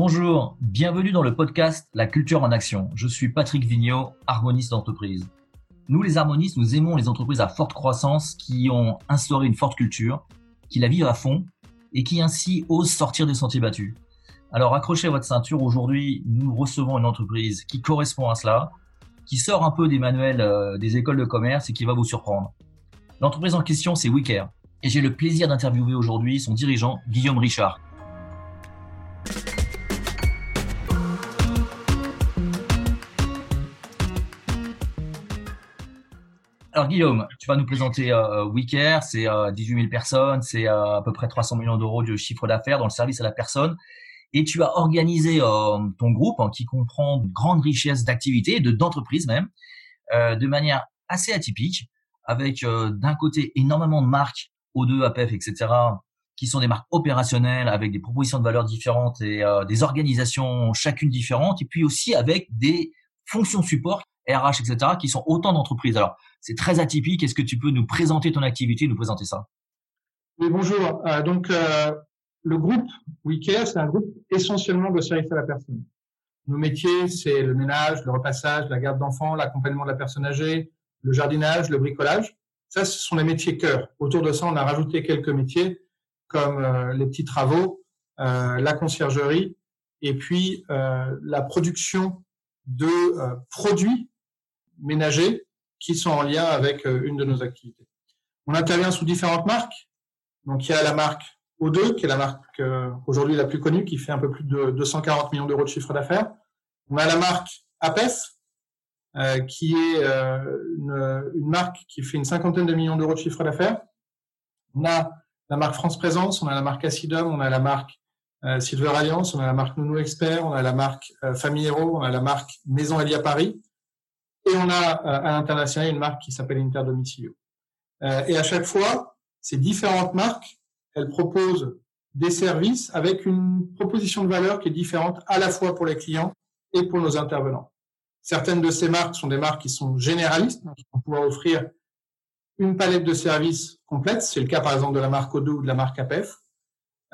Bonjour, bienvenue dans le podcast La culture en action. Je suis Patrick Vigneault, harmoniste d'entreprise. Nous, les harmonistes, nous aimons les entreprises à forte croissance qui ont instauré une forte culture, qui la vivent à fond et qui ainsi osent sortir des sentiers battus. Alors accrochez votre ceinture, aujourd'hui nous recevons une entreprise qui correspond à cela, qui sort un peu des manuels euh, des écoles de commerce et qui va vous surprendre. L'entreprise en question c'est WeCare et j'ai le plaisir d'interviewer aujourd'hui son dirigeant Guillaume Richard. Alors Guillaume, tu vas nous présenter euh, WeCare, c'est 18 000 personnes, c'est à peu près 300 millions d'euros de chiffre d'affaires dans le service à la personne et tu as organisé euh, ton groupe hein, qui comprend une grande richesse d'activités, de d'entreprises même, euh, de manière assez atypique, avec euh, d'un côté énormément de marques O2, APF, etc., qui sont des marques opérationnelles avec des propositions de valeurs différentes et des organisations chacune différentes, et puis aussi avec des fonctions support, RH, etc., qui sont autant d'entreprises. Alors, c'est très atypique. Est-ce que tu peux nous présenter ton activité, nous présenter ça? Oui, bonjour. donc, le groupe WeCare, c'est un groupe essentiellement de service à la personne. Nos métiers, c'est le ménage, le repassage, la garde d'enfants, l'accompagnement de la personne âgée, le jardinage, le bricolage. Ça, ce sont les métiers cœur. Autour de ça, on a rajouté quelques métiers comme euh, les petits travaux, euh, la conciergerie et puis euh, la production de produits ménagers qui sont en lien avec une de nos activités. On intervient sous différentes marques. Donc, il y a la marque o2, qui est la marque euh, aujourd'hui la plus connue, qui fait un peu plus de 240 millions d'euros de chiffre d'affaires. On a la marque APES, euh, qui est euh, une, marque qui fait une cinquantaine de millions d'euros de chiffre d'affaires. On a la marque France Présence, on a la marque Acidum, on a la marque euh, Silver Alliance, on a la marque Nounou Expert, on a la marque euh, Famille Hero, on a la marque Maison Elia Paris, et on a à l'international une marque qui s'appelle Interdomicilio. et à chaque fois, ces différentes marques elle propose des services avec une proposition de valeur qui est différente à la fois pour les clients et pour nos intervenants. Certaines de ces marques sont des marques qui sont généralistes, qui vont pouvoir offrir une palette de services complète. C'est le cas par exemple de la marque Odo ou de la marque APEF.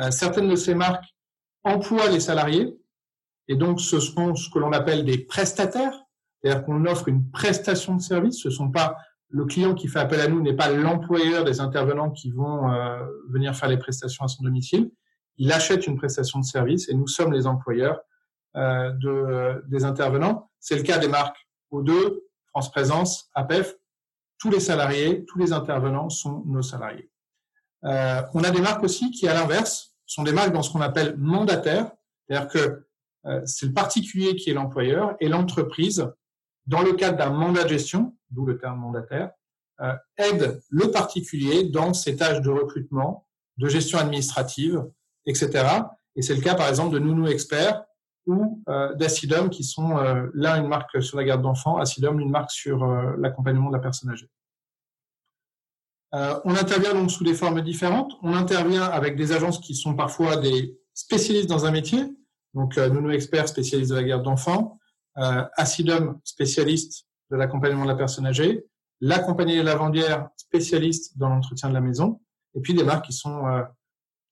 Euh, certaines de ces marques emploient les salariés et donc ce sont ce que l'on appelle des prestataires, c'est-à-dire qu'on offre une prestation de service. Ce sont pas le client qui fait appel à nous n'est pas l'employeur des intervenants qui vont euh, venir faire les prestations à son domicile. Il achète une prestation de service et nous sommes les employeurs euh, de, des intervenants. C'est le cas des marques O2, France Présence, APEF. Tous les salariés, tous les intervenants sont nos salariés. Euh, on a des marques aussi qui, à l'inverse, sont des marques dans ce qu'on appelle mandataires, c'est-à-dire que c'est le particulier qui est l'employeur et l'entreprise dans le cadre d'un mandat de gestion, d'où le terme mandataire, euh, aide le particulier dans ses tâches de recrutement, de gestion administrative, etc. Et c'est le cas, par exemple, de Nounou Expert ou euh, d'Acidum, qui sont euh, une marque sur la garde d'enfants, Acidum une marque sur euh, l'accompagnement de la personne âgée. Euh, on intervient donc sous des formes différentes. On intervient avec des agences qui sont parfois des spécialistes dans un métier, donc Nounou Expert, spécialiste de la garde d'enfants, euh, Acidum, spécialiste de l'accompagnement de la personne âgée, la compagnie lavandière, spécialiste dans l'entretien de la maison, et puis des marques qui sont euh,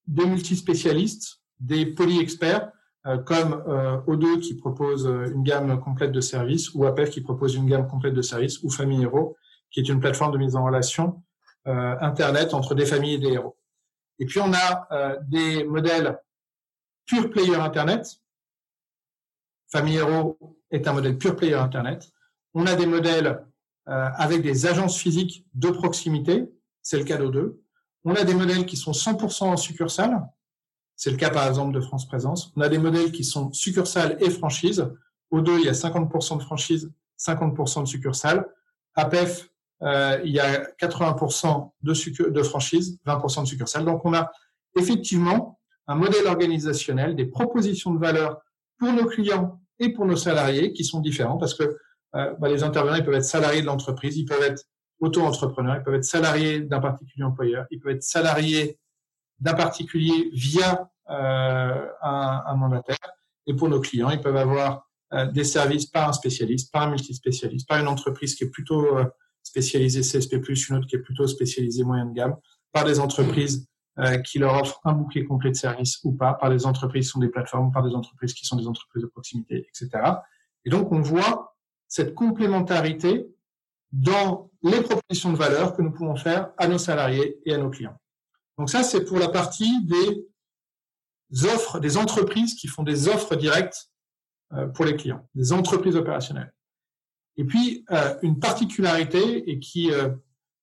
des multispécialistes, des poly-experts, euh, comme euh, O2 qui propose euh, une gamme complète de services, ou APEF qui propose une gamme complète de services, ou Famille Héros, qui est une plateforme de mise en relation euh, Internet entre des familles et des héros. Et puis on a des modèles pure player Internet. Famille Héros est un modèle pure player Internet. On a des modèles euh, avec des agences physiques de proximité, c'est le cas d'O2. On a des modèles qui sont 100% en succursale, c'est le cas par exemple de France Présence. On a des modèles qui sont succursale et franchise. O2, il y a 50% de franchise, 50% de succursale. APEF, euh, il y a 80% de, de franchise, 20% de succursale. Donc on a effectivement un modèle organisationnel, des propositions de valeur pour nos clients et pour nos salariés qui sont différents parce que euh, bah, les intervenants peuvent être salariés de l'entreprise, ils peuvent être auto-entrepreneurs, ils peuvent être salariés d'un particulier employeur, ils peuvent être salariés d'un particulier via euh, un, mandataire. Et pour nos clients, ils peuvent avoir euh, des services par un spécialiste, par un multispécialiste, par une entreprise qui est plutôt spécialisée CSP+, une autre qui est plutôt spécialisée moyenne gamme, par des entreprises euh, qui leur offrent un bouquet complet de services ou pas, par des entreprises qui sont des plateformes, par des entreprises qui sont des entreprises de proximité, etc. Et donc, on voit cette complémentarité dans les propositions de valeur que nous pouvons faire à nos salariés et à nos clients. Donc ça, c'est pour la partie des offres, des entreprises qui font des offres directes euh, pour les clients, des entreprises opérationnelles. Et puis, euh, une particularité et qui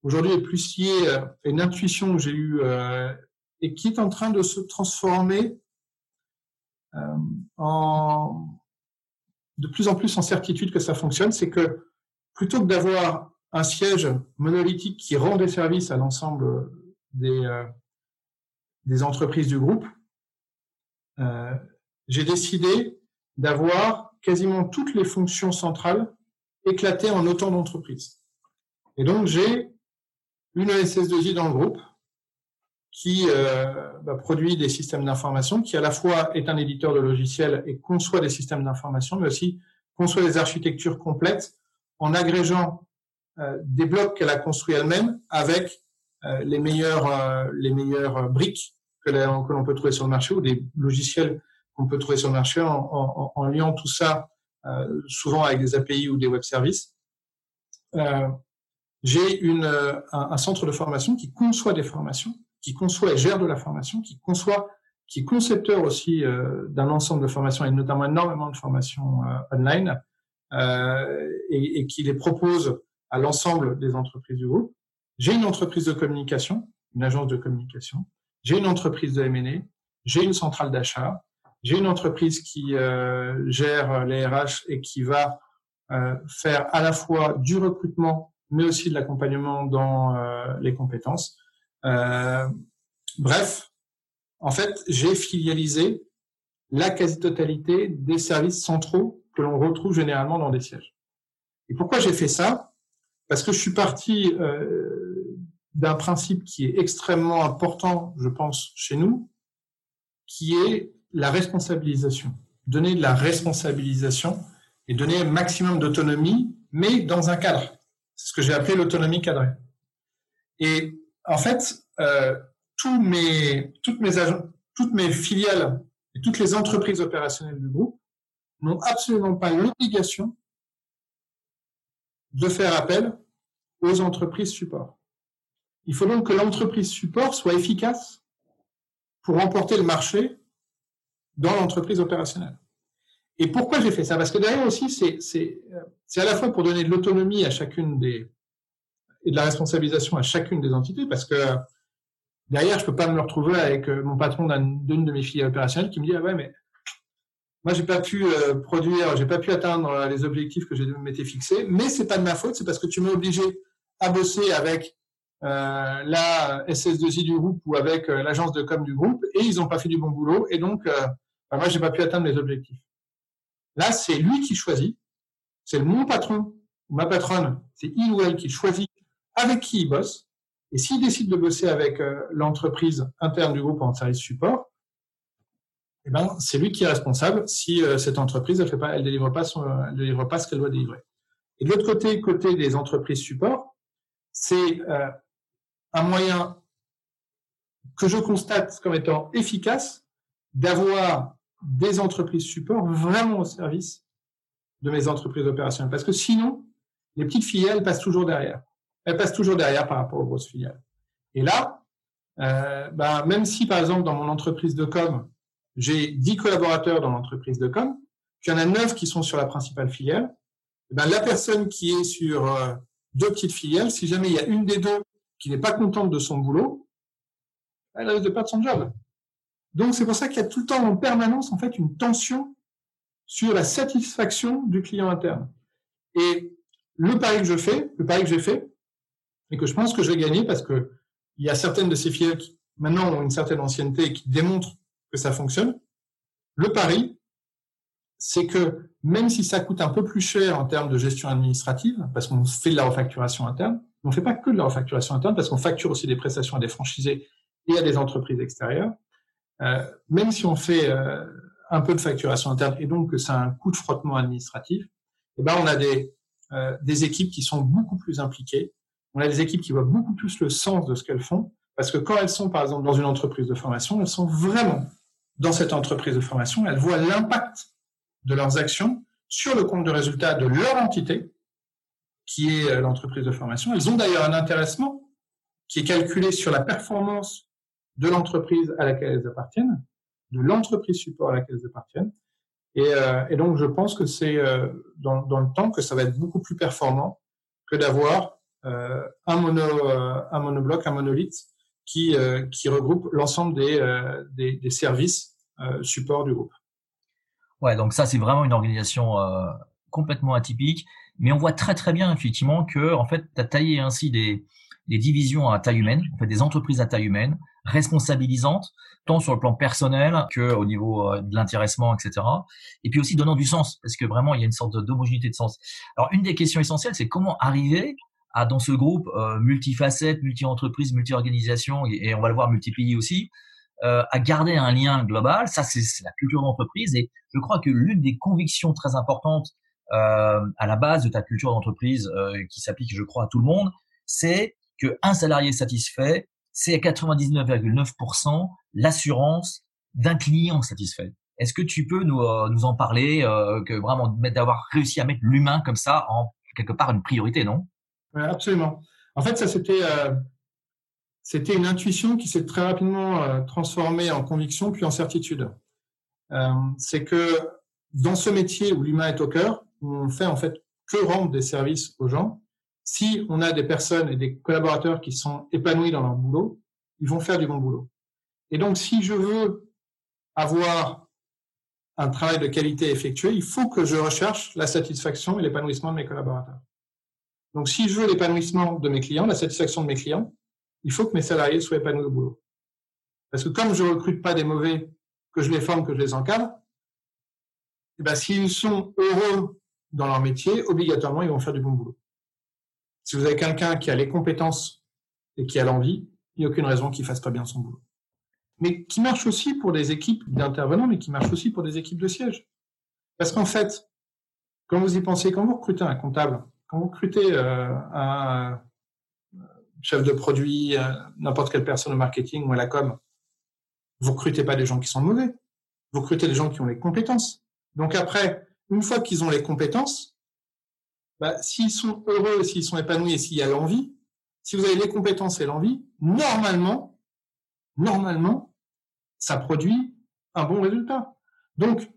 aujourd'hui est plus liée à une intuition que j'ai eue et qui est en train de se transformer en de plus en plus en certitude que ça fonctionne, c'est que plutôt que d'avoir un siège monolithique qui rend des services à l'ensemble des, euh, des entreprises du groupe, euh, j'ai décidé d'avoir quasiment toutes les fonctions centrales éclatées en autant d'entreprises. Et donc, j'ai une SS2I dans le groupe qui euh, bah, produit des systèmes d'information, qui à la fois est un éditeur de logiciels et conçoit des systèmes d'information, mais aussi conçoit des architectures complètes en agrégeant euh, des blocs qu'elle a construits elle-même avec euh, les meilleures les meilleures briques que l'on peut trouver sur le marché ou des logiciels qu'on peut trouver sur le marché en, liant tout ça souvent avec des API ou des web services. J'ai une un, centre de formation qui conçoit des formations qui conçoit et gère de la formation, qui conçoit, qui est concepteur aussi euh, d'un ensemble de formations et notamment énormément de formations euh, online euh, et, et, qui les propose à l'ensemble des entreprises du groupe. J'ai une entreprise de communication, une agence de communication. J'ai une entreprise de M&A. J'ai une centrale d'achat. J'ai une entreprise qui gère les RH et qui va faire à la fois du recrutement, mais aussi de l'accompagnement dans les compétences. Euh, bref, en fait, j'ai filialisé la quasi-totalité des services centraux que l'on retrouve généralement dans des sièges. Et pourquoi j'ai fait ça? Parce que je suis parti euh, d'un principe qui est extrêmement important, je pense, chez nous, qui est la responsabilisation. Donner de la responsabilisation et donner un maximum d'autonomie, mais dans un cadre. C'est ce que j'ai appelé l'autonomie cadrée. Et en fait, euh, tous mes, toutes, mes toutes mes filiales et toutes les entreprises opérationnelles du groupe n'ont absolument pas l'obligation de faire appel aux entreprises support. Il faut donc que l'entreprise support soit efficace pour remporter le marché dans l'entreprise opérationnelle. Et pourquoi j'ai fait ça? Parce que derrière aussi, c'est à la fois pour donner de l'autonomie à chacune des, et de la responsabilisation à chacune des entités parce que derrière, je peux pas me retrouver avec euh, mon patron d'une de mes filles opérationnelles qui me dit ah ouais mais moi j'ai pas pu euh, produire, j'ai pas pu atteindre euh, les objectifs que j'ai m'étais fixés, mais c'est pas de ma faute, c'est parce que tu m'as obligé à bosser avec euh, la SS2I du groupe ou avec l'agence de com du groupe et ils ont pas fait du bon boulot et donc bah, moi j'ai pas pu atteindre les objectifs. Là, c'est lui qui choisit, c'est mon patron ou ma patronne, c'est il ou elle qui choisit avec qui il bosse. Et s'il décide de bosser avec euh, l'entreprise interne du groupe en service support, eh ben, c'est lui qui est responsable si euh, cette entreprise elle fait pas, elle délivre pas son, pas ce qu'elle doit délivrer. Et de l'autre côté, côté des entreprises support, c'est euh, un moyen que je constate comme étant efficace d'avoir des entreprises support vraiment au service de mes entreprises opérationnelles. Parce que sinon, les petites filiales passent toujours derrière elle passe toujours derrière par rapport aux grosses filiales. Et là, euh, ben, même si par exemple dans mon entreprise de com, j'ai 10 collaborateurs dans l'entreprise de com, qu'il y en a 9 qui sont sur la principale filiale, eh ben, la personne qui est sur euh, deux petites filiales, si jamais il y a une des deux qui n'est pas contente de son boulot, elle risque de perdre son job. Donc c'est pour ça qu'il y a tout le temps en permanence en fait une tension sur la satisfaction du client interne. Et le pari que je fais, le pari que j'ai fait, et que je pense que je vais gagner parce que il y a certaines de ces filiales qui maintenant ont une certaine ancienneté et qui démontrent que ça fonctionne. Le pari, c'est que même si ça coûte un peu plus cher en termes de gestion administrative, parce qu'on fait de la refacturation interne, on ne fait pas que de la refacturation interne, parce qu'on facture aussi des prestations à des franchisés et à des entreprises extérieures. Euh, même si on fait euh, un peu de facturation interne et donc que c'est un coût de frottement administratif, eh ben on a des, euh, des équipes qui sont beaucoup plus impliquées, on a des équipes qui voient beaucoup plus le sens de ce qu'elles font Parce que quand elles sont, par exemple, dans une entreprise de formation, elles sont vraiment dans cette entreprise de formation, elles voient l'impact de leurs actions sur le compte de résultat de leur entité, qui est euh, l'entreprise de formation. Elles ont d'ailleurs un intéressement qui est calculé sur la performance de l'entreprise à laquelle elles appartiennent, de l'entreprise support à laquelle elles appartiennent. Et, euh, donc, je pense que c'est euh, dans, le temps que ça va être beaucoup plus performant que d'avoir euh, un, mono, un monobloc, un monolithe qui, qui regroupe l'ensemble des, des, des, services support du groupe. Ouais, donc ça, c'est vraiment une organisation complètement atypique. Mais on voit très très bien effectivement que en fait, tu as taillé ainsi des, des divisions à taille humaine, en fait, des entreprises à taille humaine, responsabilisantes, tant sur le plan personnel que au niveau euh, de l'intéressement, etc. Et puis aussi donnant du sens, parce que vraiment, il y a une sorte d'homogénéité de sens. Alors, une des questions essentielles, c'est comment arriver à, dans ce groupe euh, multifacette, multi-entreprise, multi-organisation, et, on va le voir multi-pays aussi, euh, à garder un lien global. Ça, c'est la culture d'entreprise. Et je crois que l'une des convictions très importantes euh, à la base de ta culture d'entreprise, euh, qui s'applique, je crois, à tout le monde, c'est qu'un salarié satisfait, c'est à 99,9% l'assurance d'un client satisfait. Est-ce que tu peux nous, euh, nous en parler, euh, que vraiment d'avoir réussi à mettre l'humain comme ça en quelque part une priorité, non? Oui, Absolument. En fait, ça c'était euh, c'était une intuition qui s'est très rapidement euh, transformée en conviction puis en certitude. Euh, c'est que dans ce métier où l'humain est au cœur, on fait en fait que rendre des services aux gens, si on a des personnes et des collaborateurs qui sont épanouis dans leur boulot, ils vont faire du bon boulot. Et donc, si je veux avoir un travail de qualité effectué, il faut que je recherche la satisfaction et l'épanouissement de mes collaborateurs. Donc, si je veux l'épanouissement de mes clients, la satisfaction de mes clients, il faut que mes salariés soient épanouis au boulot. Parce que comme je recrute pas des mauvais, que je les forme, que je les encadre, eh ben, s'ils sont heureux dans leur métier, obligatoirement, ils vont faire du bon boulot. Si vous avez quelqu'un qui a les compétences et qui a l'envie, il n'y a aucune raison qu'il fasse pas bien son boulot. Mais qui marche aussi pour des équipes d'intervenants, mais qui marche aussi pour des équipes de siège. Parce qu'en fait, quand vous y pensez, quand vous recrutez un comptable, quand vous recrutez euh, un chef de produit, euh, n'importe quelle personne au marketing ou à la com, vous recrutez pas des gens qui sont mauvais. Vous recrutez des gens qui ont les compétences. Donc après, une fois qu'ils ont les compétences, bah, s'ils sont heureux, s'ils sont épanouis et s'il y a l'envie, si vous avez les compétences et l'envie, normalement, normalement, ça produit un bon résultat. Donc,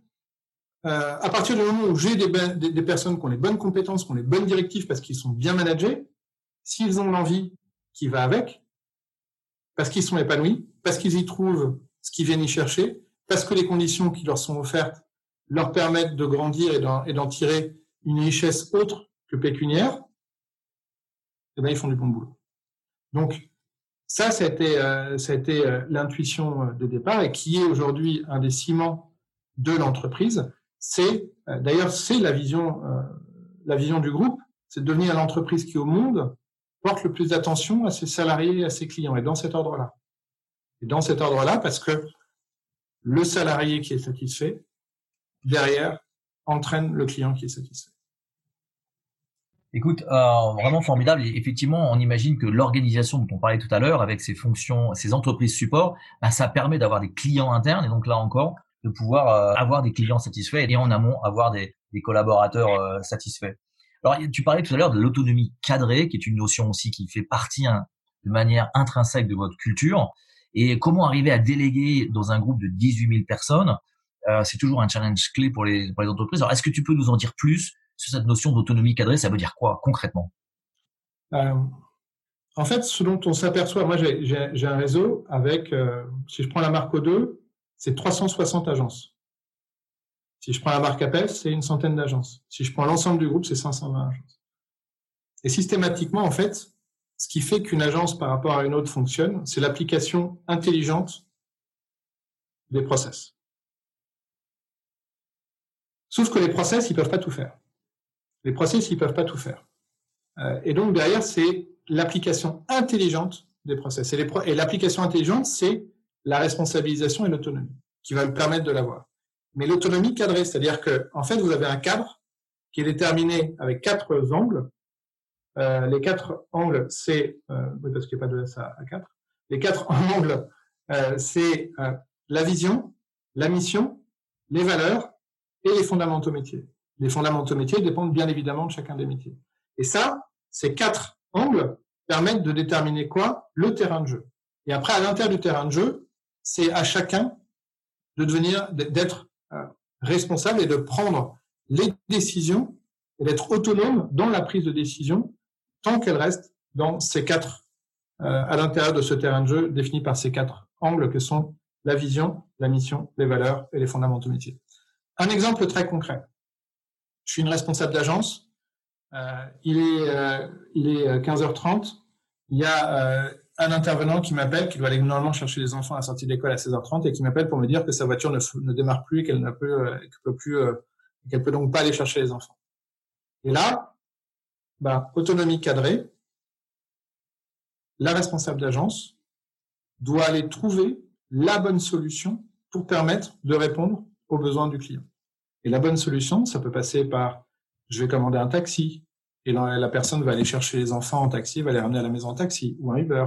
euh, à partir du moment où j'ai des, des, des, personnes qui ont les bonnes compétences, qui ont les bonnes directives parce qu'ils sont bien managés, s'ils ont l'envie qui va avec, parce qu'ils sont épanouis, parce qu'ils y trouvent ce qu'ils viennent y chercher, parce que les conditions qui leur sont offertes leur permettent de grandir et d'en tirer une richesse autre que pécuniaire, eh ben, ils font du bon boulot. Donc, ça, été, euh, euh, l'intuition euh, de départ et qui est aujourd'hui un des ciments de l'entreprise. C'est, d'ailleurs, c'est la vision, la vision du groupe, c'est de devenir l'entreprise qui, au monde, porte le plus d'attention à ses salariés et à ses clients, et dans cet ordre-là. Et dans cet ordre-là, parce que le salarié qui est satisfait, derrière, entraîne le client qui est satisfait. Écoute, euh, vraiment formidable. Et effectivement, on imagine que l'organisation dont on parlait tout à l'heure, avec ses fonctions, ses entreprises support, bah, ça permet d'avoir des clients internes et donc là encore, de pouvoir euh, avoir des clients satisfaits et en amont avoir des, des collaborateurs euh, satisfaits. Alors, tu parlais tout à l'heure de l'autonomie cadrée, qui est une notion aussi qui fait partie hein, de manière intrinsèque de votre culture. Et comment arriver à déléguer dans un groupe de 18 000 personnes, euh, c'est toujours un challenge clé pour les, pour les entreprises. Alors, est-ce que tu peux nous en dire plus sur cette notion d'autonomie cadrée, ça veut dire quoi concrètement? Euh, En fait, ce dont on s'aperçoit, moi j'ai un réseau avec, euh, si je prends la marque O2, c'est 360 agences. Si je prends la marque Appel, c'est une centaine d'agences. Si je prends l'ensemble du groupe, c'est 520 agences. Et systématiquement, en fait, ce qui fait qu'une agence par rapport à une autre fonctionne, c'est l'application intelligente des process. Sauf que les process, ils peuvent pas tout faire. Les process, ils peuvent pas tout faire. Euh, et donc derrière, c'est l'application intelligente des process. Et l'application intelligente, c'est la responsabilisation et l'autonomie qui va me permettre de l'avoir. Mais l'autonomie cadrée, c'est-à-dire que en fait, vous avez un cadre qui est déterminé avec quatre angles. Euh, les quatre angles, c'est euh, parce qu'il n'y a pas de S à, 4. les quatre angles, c'est la vision, la mission, les valeurs et les fondamentaux métiers. Les fondamentaux métiers dépendent bien évidemment de chacun des métiers. Et ça, ces quatre angles permettent de déterminer quoi? Le terrain de jeu. Et après, à l'intérieur du terrain de jeu, c'est à chacun de devenir, d'être euh, responsable et de prendre les décisions et d'être autonome dans la prise de décision tant qu'elle reste dans ces quatre, euh, à l'intérieur de ce terrain de jeu défini par ces quatre angles que sont la vision, la mission, les valeurs et les fondamentaux métiers. Un exemple très concret. Je suis une responsable d'agence. Euh, il est, euh, il est 15h30. Il y a euh, un intervenant qui m'appelle, qui doit aller normalement chercher les enfants à la sortie de l'école à 16h30 et qui m'appelle pour me dire que sa voiture ne, ne démarre plus et qu'elle ne peut, euh, peut plus, euh, qu'elle peut donc pas aller chercher les enfants. Et là, bah, autonomie cadrée, la responsable d'agence doit aller trouver la bonne solution pour permettre de répondre aux besoins du client. Et la bonne solution, ça peut passer par je vais commander un taxi et la personne va aller chercher les enfants en taxi, va les ramener à la maison en taxi ou un Uber.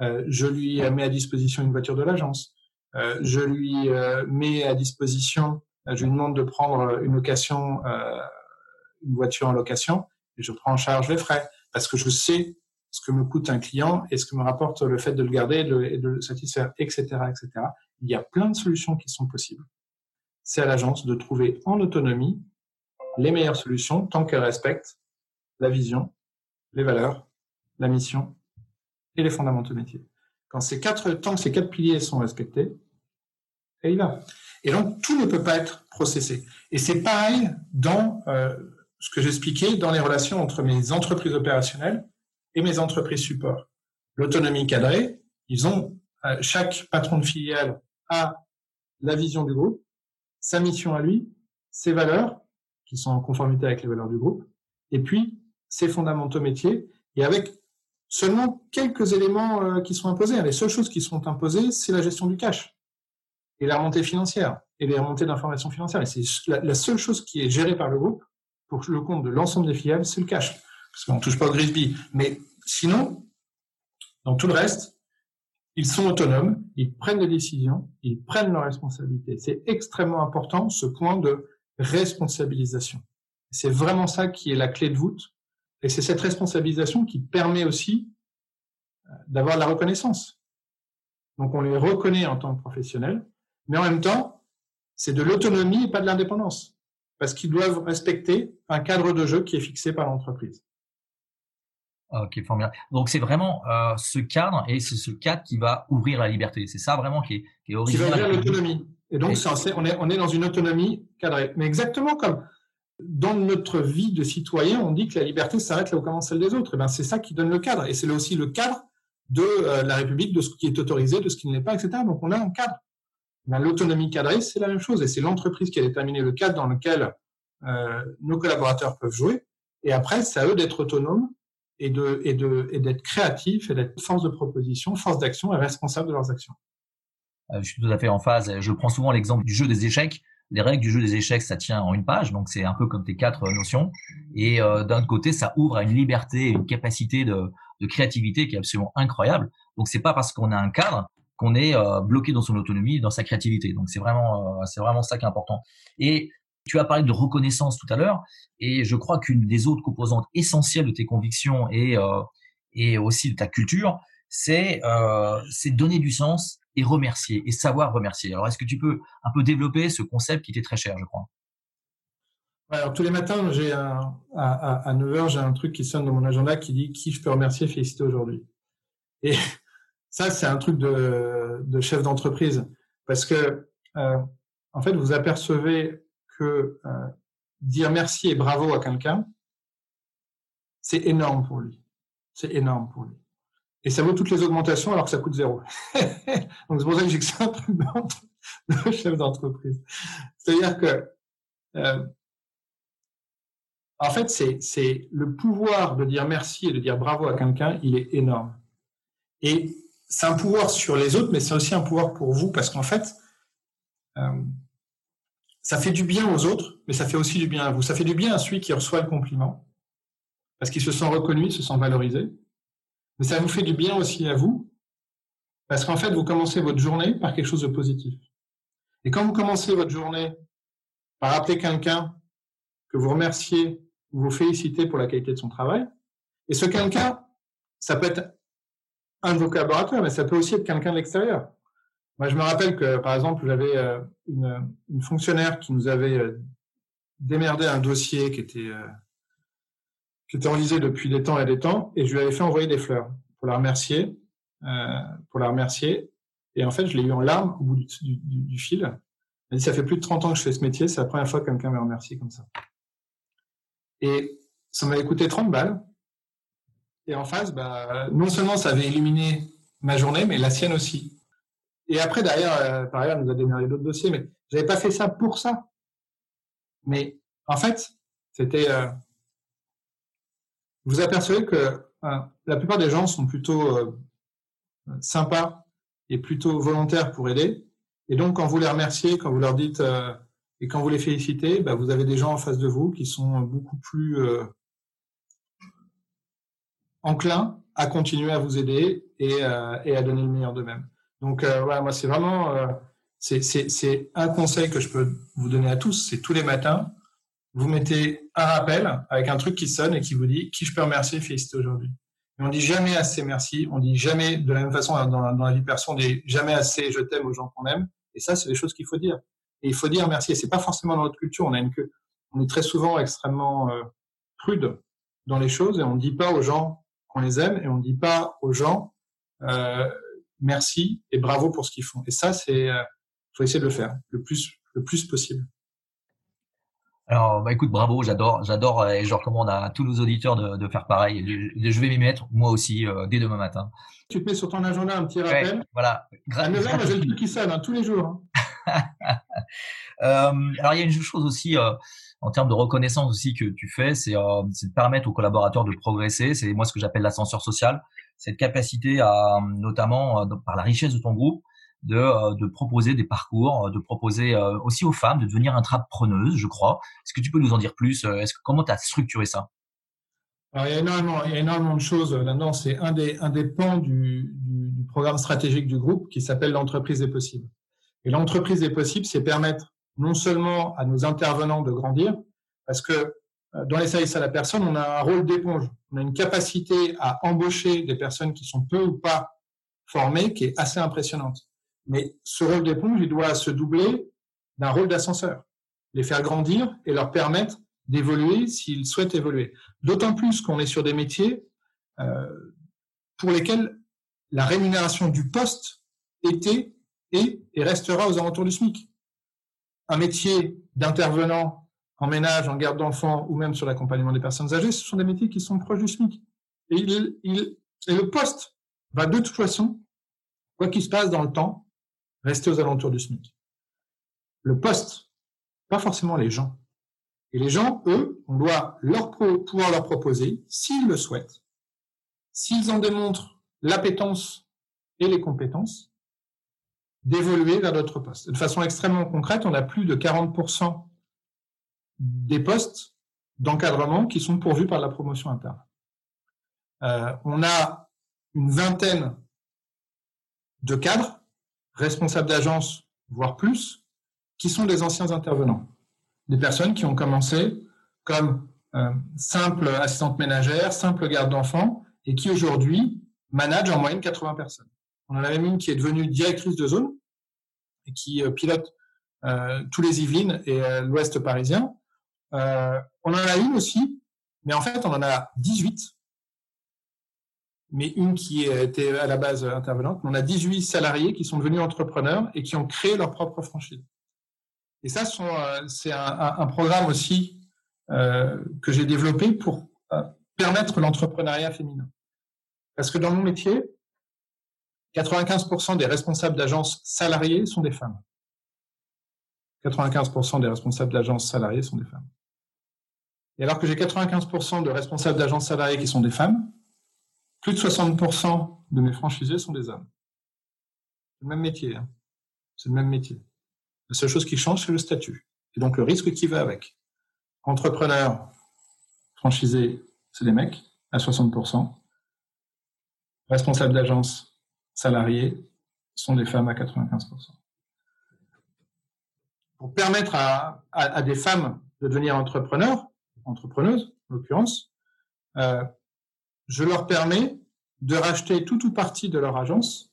Euh, je lui mets à disposition une voiture de l'agence. Euh, je lui euh, mets à disposition, je lui demande de prendre une location, une voiture en location et je prends en charge les frais parce que je sais ce que me coûte un client et ce que me rapporte le fait de le garder et de, le satisfaire, etc., etc. Il y a plein de solutions qui sont possibles. C'est à l'agence de trouver en autonomie les meilleures solutions tant qu'elles respectent la vision, les valeurs, la mission et les fondamentaux métiers. Quand ces quatre, tant que ces quatre piliers sont respectés, et il va. Et donc, tout ne peut pas être processé. Et c'est pareil dans euh, ce que j'expliquais dans les relations entre mes entreprises opérationnelles et mes entreprises support. L'autonomie cadrée, ils ont, euh, chaque patron de filiale a la vision du groupe, sa mission à lui, ses valeurs, qui sont en conformité avec les valeurs du groupe, et puis ses fondamentaux métiers, et avec seulement quelques éléments euh, qui sont imposés. Les seules choses qui sont imposées, c'est la gestion du cash et la remontée financière et les remontées d'informations financières. Et c'est la, seule chose qui est gérée par le groupe pour le compte de l'ensemble des filiales, c'est le cash. Parce qu'on ne touche pas au Grisby. Mais sinon, dans tout le reste, ils sont autonomes, ils prennent des décisions, ils prennent leurs responsabilités. C'est extrêmement important, ce point de responsabilisation. C'est vraiment ça qui est la clé de voûte. Et c'est cette responsabilisation qui permet aussi euh, d'avoir de la reconnaissance. Donc on les reconnaît en tant que professionnels, mais en même temps, c'est de l'autonomie et pas de l'indépendance, parce qu'ils doivent respecter un cadre de jeu qui est fixé par l'entreprise. Ok, formidable. Donc c'est vraiment euh, ce cadre et c'est ce cadre qui va ouvrir la liberté. C'est ça vraiment qui est, qui est original. Qui va ouvrir l'autonomie. Et donc on, est, on est dans une autonomie cadrée. Mais exactement comme dans notre vie de citoyen, on dit que la liberté s'arrête là où commence celle des autres. Et ben c'est ça qui donne le cadre. Et c'est aussi le cadre de euh, la République, de ce qui est autorisé, de ce qui ne l'est pas, etc. Donc on a un cadre. Ben, l'autonomie cadrée, c'est la même chose. Et c'est l'entreprise qui a déterminé le cadre dans lequel euh, nos collaborateurs peuvent jouer. Et après, c'est à eux d'être autonomes et d'être créatif et d'être force de proposition, force d'action et responsable de leurs actions. Euh, je suis tout à fait en phase. Je prends souvent l'exemple du jeu des échecs. Les règles du jeu des échecs, ça tient en une page, donc c'est un peu comme tes quatre notions. Et euh, d'un côté, ça ouvre à une liberté, une capacité de, créativité qui est absolument incroyable. Donc c'est pas parce qu'on a un cadre qu'on est euh, bloqué dans son autonomie, dans sa créativité. Donc c'est vraiment, euh, c'est vraiment ça qui est important. Et tu as parlé de reconnaissance tout à l'heure, et je crois qu'une des autres composantes essentielles de tes convictions et, euh, et aussi de ta culture, c'est euh, donner du sens et remercier, et savoir remercier. Alors, est-ce que tu peux un peu développer ce concept qui était très cher, je crois? Alors, tous les matins, j'ai à, à, 9h, j'ai un truc qui sonne dans mon agenda qui dit qui je peux remercier, féliciter aujourd'hui? Et ça, c'est un truc de, de chef d'entreprise. Parce que, euh, en fait, vous apercevez euh, dire merci et bravo à quelqu'un, c'est énorme pour lui. C'est énorme pour lui. Et ça vaut toutes les augmentations alors que ça coûte zéro. Donc c'est pour ça que j'ai que truc de chef d'entreprise. C'est-à-dire que, euh, en fait, c'est le pouvoir de dire merci et de dire bravo à quelqu'un, il est énorme. Et c'est un pouvoir sur les autres, mais c'est aussi un pouvoir pour vous parce qu'en fait, euh, ça fait du bien aux autres, mais ça fait aussi du bien à vous. Ça fait du bien à celui qui reçoit le compliment, parce qu'il se sent reconnu, se sent valorisé. Mais ça vous fait du bien aussi à vous, Parce qu'en fait, vous commencez votre journée par quelque chose de positif. Et quand vous commencez votre journée par appeler quelqu'un que vous remerciez ou vous félicitez pour la qualité de son travail, et ce quelqu'un, ça peut être un de vos collaborateurs, mais ça peut aussi être quelqu'un de l'extérieur. Moi, je me rappelle que, par exemple, j'avais euh, une, une, fonctionnaire qui nous avait euh, démerdé un dossier qui était, euh, qui était enlisé depuis des temps et des temps, et je lui avais fait envoyer des fleurs pour la remercier, pour la remercier. Et en fait, je l'ai eu en larmes au bout du, du, du fil. Elle dit, ça fait plus de 30 ans que je fais ce métier, c'est la première fois que quelqu'un me remercie comme ça. Et ça m'a coûté 30 balles. Et en face, bah, non seulement ça avait éliminé ma journée, mais la sienne aussi. Et après, derrière, euh, par ailleurs, nous a démarré d'autres dossiers, mais j'avais pas fait ça pour ça. Mais en fait, c'était. Euh, vous apercevez que euh, la plupart des gens sont plutôt sympas et plutôt volontaires pour aider. Et donc, quand vous les remerciez, quand vous leur dites et quand vous les félicitez, bah, vous avez des gens en face de vous qui sont beaucoup plus enclins à continuer à vous aider et à donner le meilleur d'eux-mêmes. Donc euh, voilà, moi c'est vraiment euh, c'est un conseil que je peux vous donner à tous, c'est tous les matins, vous mettez un rappel avec un truc qui sonne et qui vous dit qui je peux remercier, féliciter aujourd'hui. Et on dit jamais assez merci, on dit jamais de la même façon dans la, dans la vie perso, on dit jamais assez je t'aime aux gens qu'on aime. Et ça, c'est des choses qu'il faut dire. Et il faut dire merci. Et c'est pas forcément dans notre culture. On a une on est très souvent extrêmement euh, prude dans les choses et on dit pas aux gens qu'on les aime et on dit pas aux gens euh, merci et bravo pour ce qu'ils font. Et ça, c'est, euh, faut essayer de le faire le plus, le plus possible. Alors, bah, écoute, bravo, j'adore, j'adore, et je recommande à tous nos auditeurs de, de faire pareil. Je vais m'y mettre, moi aussi, euh, dès demain matin. Tu te mets sur ton agenda un petit rappel. voilà. À 9h, j'ai le truc qui sonne, hein, tous les jours. Hein. euh, alors, il y a une chose aussi, euh, en termes de reconnaissance aussi que tu fais, c'est euh, de permettre aux collaborateurs de progresser. C'est moi ce que j'appelle l'ascenseur social cette capacité à, notamment euh, par la richesse de ton groupe, de, euh, proposer des parcours, de proposer aussi aux femmes de devenir intrapreneuses, je crois. Est-ce que tu peux nous en dire plus Est-ce comment tu as structuré ça? Il y a énormément, il y a énormément de choses là-dedans. C'est un des, un des pans du, du, du programme stratégique du groupe qui s'appelle l'entreprise des possibles. Et l'entreprise des possibles, c'est permettre non seulement à nos intervenants de grandir, parce que dans les services à la personne, on a un rôle d'éponge. On a une capacité à embaucher des personnes qui sont peu ou pas formées qui est assez impressionnante. Mais ce rôle d'éponge, il doit se doubler d'un rôle d'ascenseur. Les faire grandir et leur permettre d'évoluer s'ils souhaitent évoluer. D'autant plus qu'on est sur des métiers euh, pour lesquels la rémunération du poste était et, et restera aux alentours du SMIC. Un métier d'intervenant en ménage, en garde d'enfants ou même sur l'accompagnement des personnes âgées, ce sont des métiers qui sont proches du SMIC. Et, le poste va de toute façon, quoi qu'il se passe dans le temps, rester aux alentours du SMIC. Le poste, pas forcément les gens. Et les gens, eux, on doit leur pouvoir leur proposer, s'ils le souhaitent, s'ils en démontrent l'appétence et les compétences, d'évoluer vers d'autres postes. De façon extrêmement concrète, on a plus de 40% des postes d'encadrement qui sont pourvus par la promotion interne. Euh, on a une vingtaine de cadres, responsables d'agence, voire plus, qui sont des anciens intervenants. Des personnes qui ont commencé comme euh, simple assistante ménagère, simple garde d'enfants, et qui aujourd'hui managent en moyenne 80 personnes. On en avait une qui est devenue directrice de zone et qui euh, pilote euh, tous les Yvelines et euh, l'Ouest parisien. On en a une aussi, mais en fait, on en a 18. Mais une qui était à la base intervenante. On a 18 salariés qui sont devenus entrepreneurs et qui ont créé leur propre franchise. Et ça, c'est un, programme aussi que j'ai développé pour permettre l'entrepreneuriat féminin. Parce que dans mon métier, 95% des responsables d'agences salariés sont des femmes. 95% des responsables d'agences salariés sont des femmes. Et alors que j'ai 95% de responsables d'agences salariés qui sont des femmes, plus de 60% de mes franchisés sont des hommes. C'est le même métier. Hein. C'est le même métier. La seule chose qui change, c'est le statut. Et donc le risque qui va avec. Entrepreneur, franchisé, c'est des mecs, à 60%. Responsable d'agence, salarié, sont des femmes à 95%. Pour permettre à, à, des femmes de devenir entrepreneurs, entrepreneuses en l'occurrence, euh, je leur permets de racheter tout ou partie de leur agence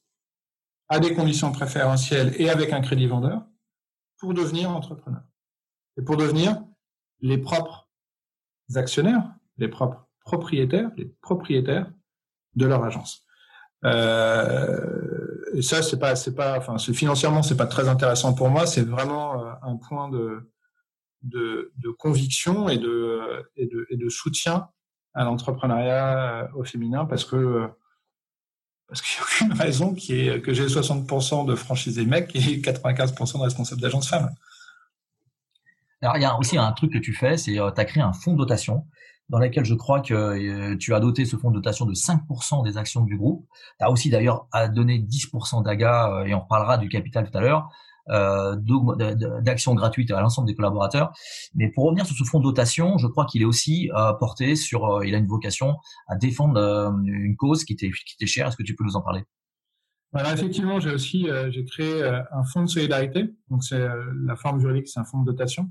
à des conditions préférentielles et avec un crédit vendeur pour devenir entrepreneur. Et pour devenir les propres actionnaires, les propres propriétaires, les propriétaires de leur agence. Euh, et ça, c'est pas, c'est pas, enfin, financièrement, c'est pas très intéressant pour moi. C'est vraiment euh, un point de, de, de conviction et de, et de, et de soutien à l'entrepreneuriat euh, au féminin parce que parce qu'il n'y a aucune raison que j'ai 60% de franchisés mecs et 95% de responsables d'agence femmes. Alors, il y a aussi un truc que tu fais, c'est euh, tu as créé un fonds de dotation dans lequel je crois que euh, tu as doté ce fonds de dotation de 5% des actions du groupe. Tu as aussi d'ailleurs donné 10% d'AGA, euh, et on reparlera du capital tout à l'heure, euh, d'actions gratuites à l'ensemble des collaborateurs. Mais pour revenir sur ce fonds de dotation, je crois qu'il est aussi euh, porté sur, euh, il a une vocation à défendre une cause qui t'est chère. Est-ce que tu peux nous en parler? Voilà, effectivement, j'ai aussi j'ai créé un fonds de solidarité. Donc c'est la forme juridique, c'est un fonds de dotation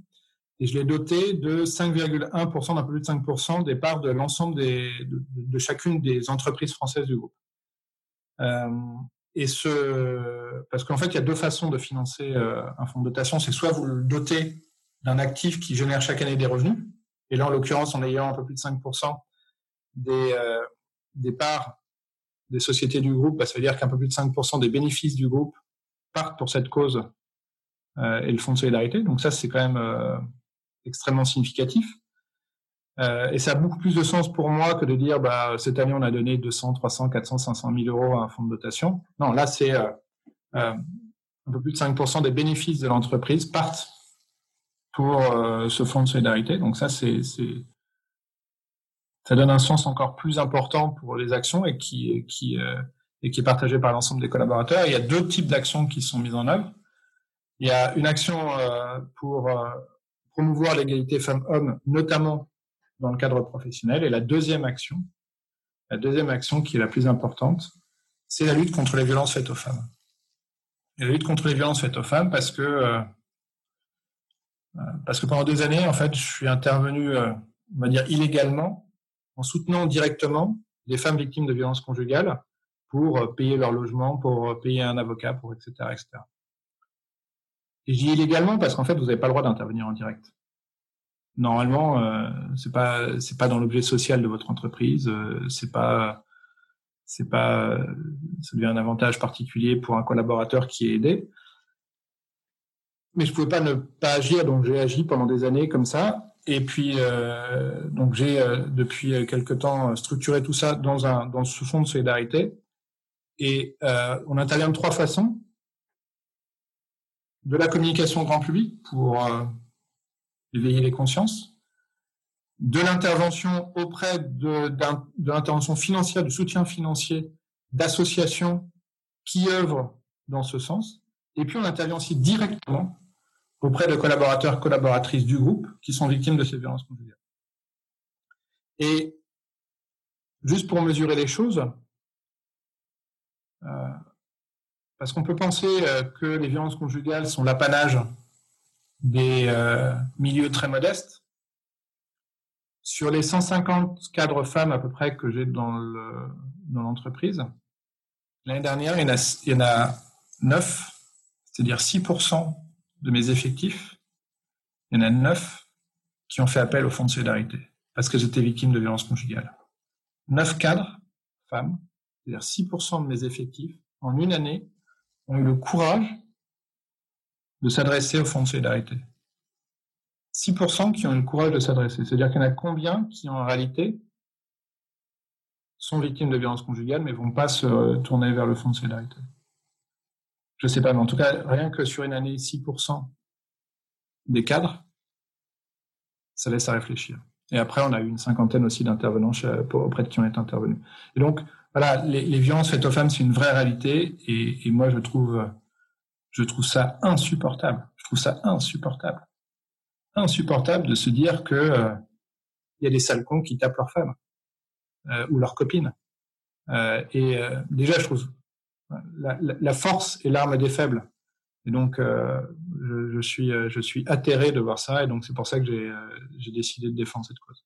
et je l'ai doté de 5,1%, d'un peu plus de 5% des parts de l'ensemble de, chacune des entreprises françaises du groupe. Euh, et ce, parce qu'en fait, il y a deux façons de financer euh, un fonds de dotation. C'est soit vous le dotez d'un actif qui génère chaque année des revenus, et là, en l'occurrence, en ayant un peu plus de 5% des, euh, des parts des sociétés du groupe, bah, ça veut dire qu'un peu plus de 5% des bénéfices du groupe partent pour cette cause euh, et le fonds de solidarité. Donc ça, c'est quand même euh, extrêmement significatif. Euh, et ça a beaucoup plus de sens pour moi que de dire bah, cette année on a donné 200, 300, 400, 500 000 euros à un fonds de dotation. Non, là c'est euh, euh, un peu plus de 5% des bénéfices de l'entreprise partent pour ce fonds de solidarité. Donc ça c'est ça donne un sens encore plus important pour les actions et qui qui euh, et qui est partagé par l'ensemble des collaborateurs. il y a deux types d'actions qui sont mises en œuvre. Il y a une action pour promouvoir l'égalité femmes-hommes, notamment dans le cadre professionnel. Et la deuxième action, la deuxième action qui est la plus importante, c'est la lutte contre les violences faites aux femmes. Et la lutte contre les violences faites aux femmes parce que euh, euh, parce que pendant deux années, en fait, je suis intervenu, euh, on va dire illégalement, en soutenant directement les femmes victimes de violences conjugales pour payer leur logement, pour payer un avocat, pour etc. etc. Et dis illégalement parce qu'en fait, vous n'avez pas le droit d'intervenir en direct. Normalement, euh, c'est pas c'est pas dans l'objet social de votre entreprise. Euh, c'est pas c'est pas ça devient un avantage particulier pour un collaborateur qui est aidé. Mais je pouvais pas ne pas agir, donc j'ai agi pendant des années comme ça. Et puis euh, donc j'ai euh, depuis quelque temps structuré tout ça dans un dans ce fonds de solidarité. Et euh, on intervient de trois façons de la communication au grand public pour euh, éveiller les consciences, de l'intervention auprès de, de l'intervention financière, du soutien financier d'associations qui œuvrent dans ce sens, et puis on intervient aussi directement auprès de collaborateurs, collaboratrices du groupe qui sont victimes de ces violences conjugales. Et juste pour mesurer les choses, euh, parce qu'on peut penser euh, que les violences conjugales sont l'apanage des euh, milieux très modestes. Sur les 150 cadres femmes à peu près que j'ai dans l'entreprise, l'année dernière, il y en a, il y en a 9, c'est-à-dire 6% de mes effectifs, il y en a 9 qui ont fait appel au fonds de solidarité parce qu'elles étaient victimes de violences conjugales. 9 cadres femmes, c'est-à-dire 6% de mes effectifs, en une année, ont eu le courage de s'adresser au fonds de solidarité. 6% qui ont eu le courage de s'adresser. C'est-à-dire qu'il y en a combien qui, en réalité, sont victimes de violences conjugales, mais vont pas se tourner vers le fonds de solidarité? Je sais pas, mais en tout cas, rien que sur une année, 6% des cadres, ça laisse à réfléchir. Et après, on a eu une cinquantaine aussi d'intervenants auprès de qui on est intervenus. Et donc, les, violences faites aux femmes, c'est une vraie réalité. Et, moi, je trouve, ça insupportable. Je trouve ça insupportable. Insupportable de se dire que euh, il y a des sales cons qui tapent leurs femmes euh, ou leurs copines. Euh, et déjà, je trouve la, force est l'arme des faibles. Et donc, je, suis, je suis atterré de voir ça, et donc c'est pour ça que j'ai décidé de défendre cette cause.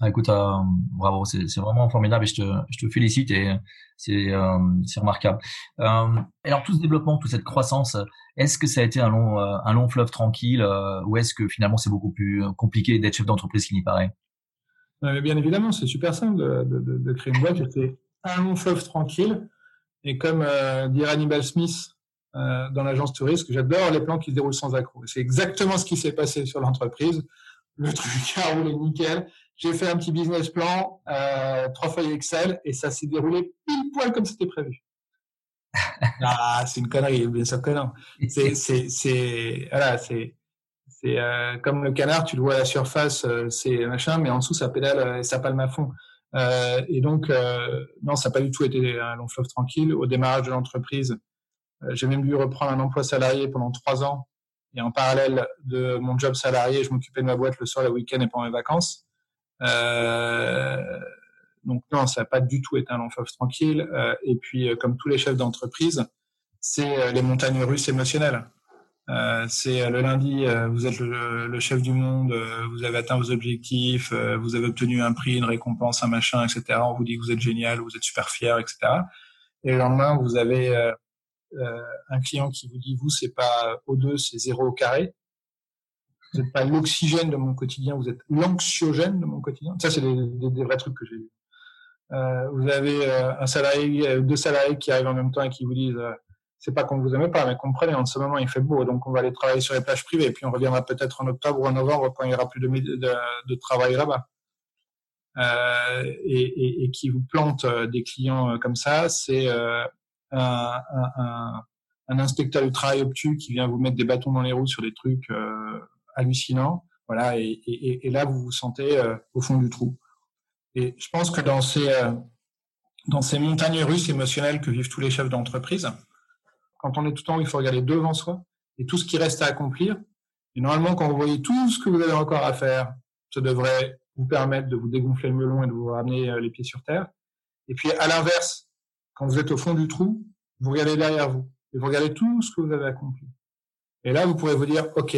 Ah, écoute, bravo, c'est vraiment formidable et je te, je te félicite et c'est remarquable. alors tout ce développement, toute cette croissance, est-ce que ça a été un long, un long fleuve tranquille ou est-ce que finalement c'est beaucoup plus compliqué d'être chef d'entreprise qu'il n'y paraît? Bien évidemment, c'est super simple de, de, de, créer une boîte. C'était un long fleuve tranquille. Et comme euh, dit Hannibal Smith euh, dans l'agence touriste, j'adore les plans qui se déroulent sans accroc. C'est exactement ce qui s'est passé sur l'entreprise. Le truc a roulé nickel. J'ai fait un petit business plan, euh, trois feuilles Excel, et ça s'est déroulé pile poil comme c'était prévu. ah, c'est une connerie, bien sûr que non. C'est, c'est, c'est, voilà, c'est, c'est euh, comme le canard, tu le vois à la surface, euh, c'est machin, mais en dessous ça pédale euh, et ça palme à fond. et donc non, ça n'a pas du tout été un long fleuve tranquille. Au démarrage de l'entreprise, j'ai même dû reprendre un emploi salarié pendant trois ans. Et en parallèle de mon job salarié, je m'occupais de ma boîte le soir, le week-end et pendant mes vacances. Donc non, ça n'a pas du tout été un long fleuve tranquille. et puis, comme tous les chefs d'entreprise, c'est les montagnes russes émotionnelles. Euh, c'est euh, le lundi, euh, vous êtes le, chef du monde, vous avez atteint vos objectifs, vous avez obtenu un prix, une récompense, un machin, etc. On vous dit que vous êtes génial, vous êtes super fier, etc. Et le lendemain, vous avez un client qui vous dit vous c'est pas O2, c'est zéro au carré. Vous n'êtes pas l'oxygène de mon quotidien, vous êtes l'anxiogène de mon quotidien. Ça, c'est des, des, vrais trucs que j'ai vus. Euh, vous avez un salarié, deux salariés qui arrivent en même temps et qui vous disent c'est pas qu'on vous aime pas, mais comprenez, en ce moment il fait beau, donc on va aller travailler sur les plages privées, et puis on reviendra peut-être en octobre ou en novembre quand il y aura plus de, de, travail là-bas. Euh, et, et, qui vous plante euh, des clients euh, comme ça, c'est euh, un, un, un, inspecteur du travail obtus qui vient vous mettre des bâtons dans les roues sur des trucs euh, hallucinants. Voilà, et, là vous vous sentez au fond du trou. Et je pense que dans ces dans ces montagnes russes émotionnelles que vivent tous les chefs d'entreprise, quand on est tout en haut, il faut regarder devant soi et tout ce qui reste à accomplir. Et normalement, quand vous voyez tout ce que vous avez encore à faire, ça devrait vous permettre de vous dégonfler le melon et de vous ramener euh, les pieds sur terre. Et puis, à l'inverse, quand vous êtes au fond du trou, vous regardez derrière vous et vous regardez tout ce que vous avez accompli. Et là, vous pourrez vous dire, OK,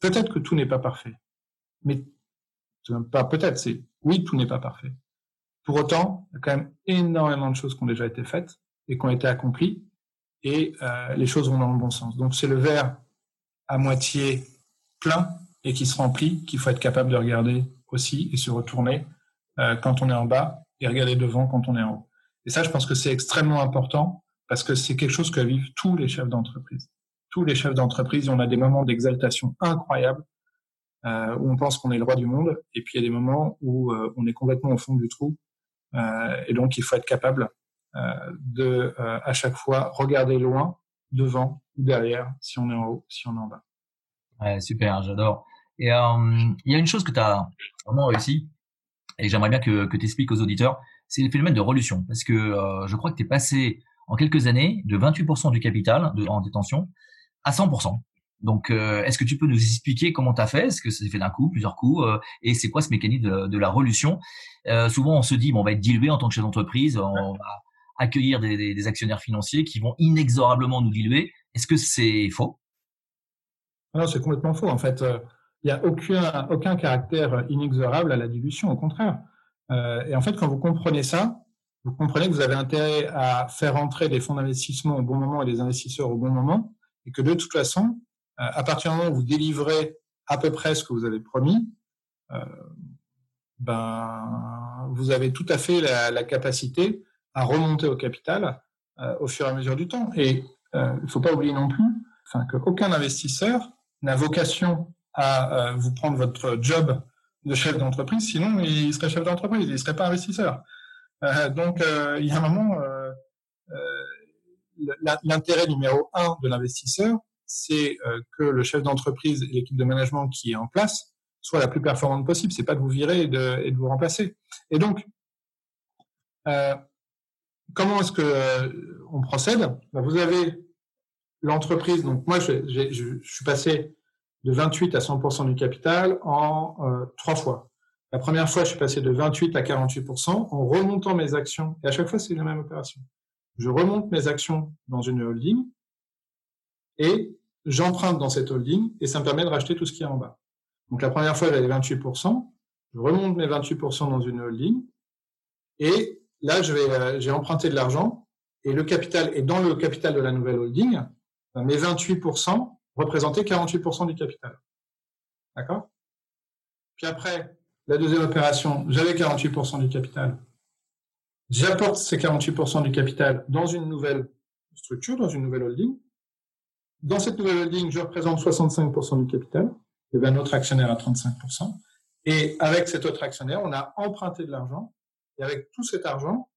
peut-être que tout n'est pas parfait. Mais pas peut-être, c'est oui, tout n'est pas parfait. Pour autant, il y a quand même énormément de choses qui ont déjà été faites et qui ont été accomplies et euh, les choses vont dans le bon sens. Donc c'est le verre à moitié plein et qui se remplit qu'il faut être capable de regarder aussi et se retourner euh, quand on est en bas et regarder devant quand on est en haut. Et ça, je pense que c'est extrêmement important parce que c'est quelque chose que vivent tous les chefs d'entreprise. Tous les chefs d'entreprise, on a des moments d'exaltation incroyables euh, où on pense qu'on est le roi du monde, et puis il y a des moments où euh, on est complètement au fond du trou, euh, et donc il faut être capable de à chaque fois regarder loin, devant ou derrière, si on est en haut, si on est en bas. Super, j'adore. Et il y a une chose que tu as vraiment réussi, et j'aimerais bien que, tu expliques aux auditeurs, c'est le phénomène de relution. Parce que je crois que tu es passé en quelques années de 28% du capital en détention à 100%. Donc, est-ce que tu peux nous expliquer comment tu as fait? Est-ce que ça s'est fait d'un coup, plusieurs coups Et c'est quoi ce mécanisme de, de la relution? Souvent, on se dit, bon, on va être dilué en tant que chef d'entreprise, on va accueillir des, actionnaires financiers qui vont inexorablement nous diluer. Est-ce que c'est faux? Non, c'est complètement faux. En fait, euh, il n'y a aucun, aucun caractère inexorable à la dilution, au contraire. Euh, et en fait, quand vous comprenez ça, vous comprenez que vous avez intérêt à faire entrer des fonds d'investissement au bon moment et des investisseurs au bon moment, et que de toute façon, euh, à partir du moment où vous délivrez à peu près ce que vous avez promis, ben, vous avez tout à fait la, capacité à remonter au capital euh, au fur et à mesure du temps. Et euh, il ne faut pas oublier non plus qu'aucun investisseur n'a vocation à euh, vous prendre votre job de chef d'entreprise, sinon il serait chef d'entreprise, il ne serait pas investisseur. donc il y a un moment, l'intérêt numéro un de l'investisseur, c'est que le chef d'entreprise et l'équipe de management qui est en place soit la plus performante possible. C'est pas de vous virer et de, vous remplacer. Et donc, euh, comment est-ce que euh, on procède? Ben, Vous avez l'entreprise. Donc moi, je, suis passé de 28 à 100% du capital en euh, trois fois. La première fois, je suis passé de 28 à 48% en remontant mes actions. Et à chaque fois, c'est la même opération. Je remonte mes actions dans une holding et j'emprunte dans cette holding et ça me permet de racheter tout ce qui est en bas. Donc la première fois, j'avais 28%, je remonte mes 28% dans une holding et là, euh, j'ai emprunté de l'argent et le capital est dans le capital de la nouvelle holding. Ben, mes 28% représentaient 48% du capital. D'accord? Puis après, la deuxième opération, j'avais 48% du capital. J'apporte ces 48% du capital dans une nouvelle structure, dans une nouvelle holding. Dans cette nouvelle holding, je représente 65% du capital. Il y avait un autre actionnaire à 35%. Et avec cet autre actionnaire, on a emprunté de l'argent. Et avec tout cet argent,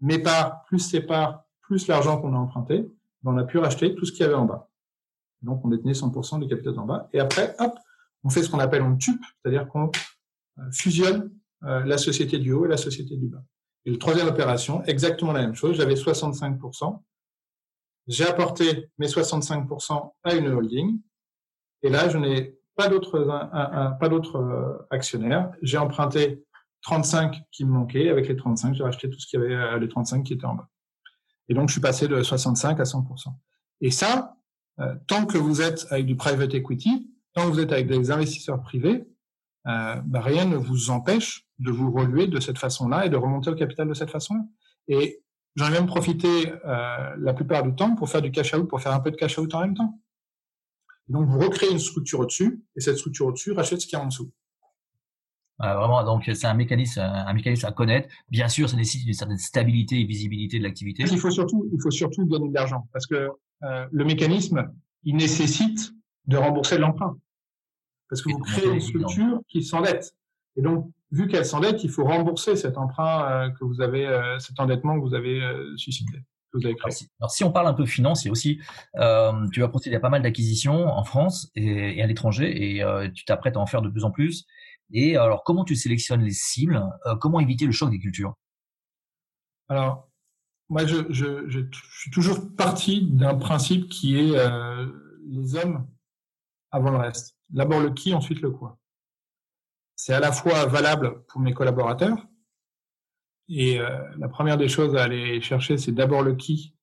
mes parts plus ses parts, plus l'argent qu'on a emprunté, ben, on a pu racheter tout ce qu'il y avait en bas. Donc, on détenait 100% du capital en bas. Et après, hop, on fait ce qu'on appelle un TUP, c'est-à-dire qu'on euh, fusionne euh, la société du haut et la société du bas. Et la troisième opération, exactement la même chose. J'avais 65%. J'ai apporté mes 65% à une holding. Et là, je n'ai pas d'autres, pas d'autres euh, actionnaires. J'ai emprunté 35 qui me manquaient. Avec les 35, j'ai racheté tout ce qu'il y avait, euh, les 35 qui étaient en bas. Et donc, je suis passé de 65 à 100%. Et ça, euh, tant que vous êtes avec du private equity, tant que vous êtes avec des investisseurs privés, euh, bah, rien ne vous empêche de vous relever de cette façon-là et de remonter le capital de cette façon-là. Et j'en ai même profité euh, la plupart du temps pour faire du cash out, pour faire un peu de cash out en même temps. donc vous recréez une structure au-dessus et cette structure au-dessus rachète ce qu'il y a en dessous. vraiment, donc c'est un mécanisme, un mécanisme à connaître. Bien sûr, ça nécessite une certaine stabilité et visibilité de l'activité. Il faut surtout, il faut surtout gagner de l'argent parce que euh, le mécanisme, il nécessite de rembourser l'emprunt. Parce que vous créez une structure qui s'endette. Et donc, vu qu'elle s'endette, il faut rembourser cet emprunt euh, que vous avez, euh, cet endettement que vous avez euh, suscité. Que vous avez créé. Alors, si, on parle un peu financier aussi, euh, tu vas procéder à pas mal d'acquisitions en France et, et à l'étranger, et tu t'apprêtes à en faire de plus en plus. Et alors, comment tu sélectionnes les cibles Comment éviter le choc des cultures? Alors, moi, je, je, je, suis toujours parti d'un principe qui est les hommes avant le reste. D'abord le qui, ensuite le quoi. C'est à la fois valable pour mes collaborateurs. Et euh, la première des choses à aller chercher, c'est d'abord le qui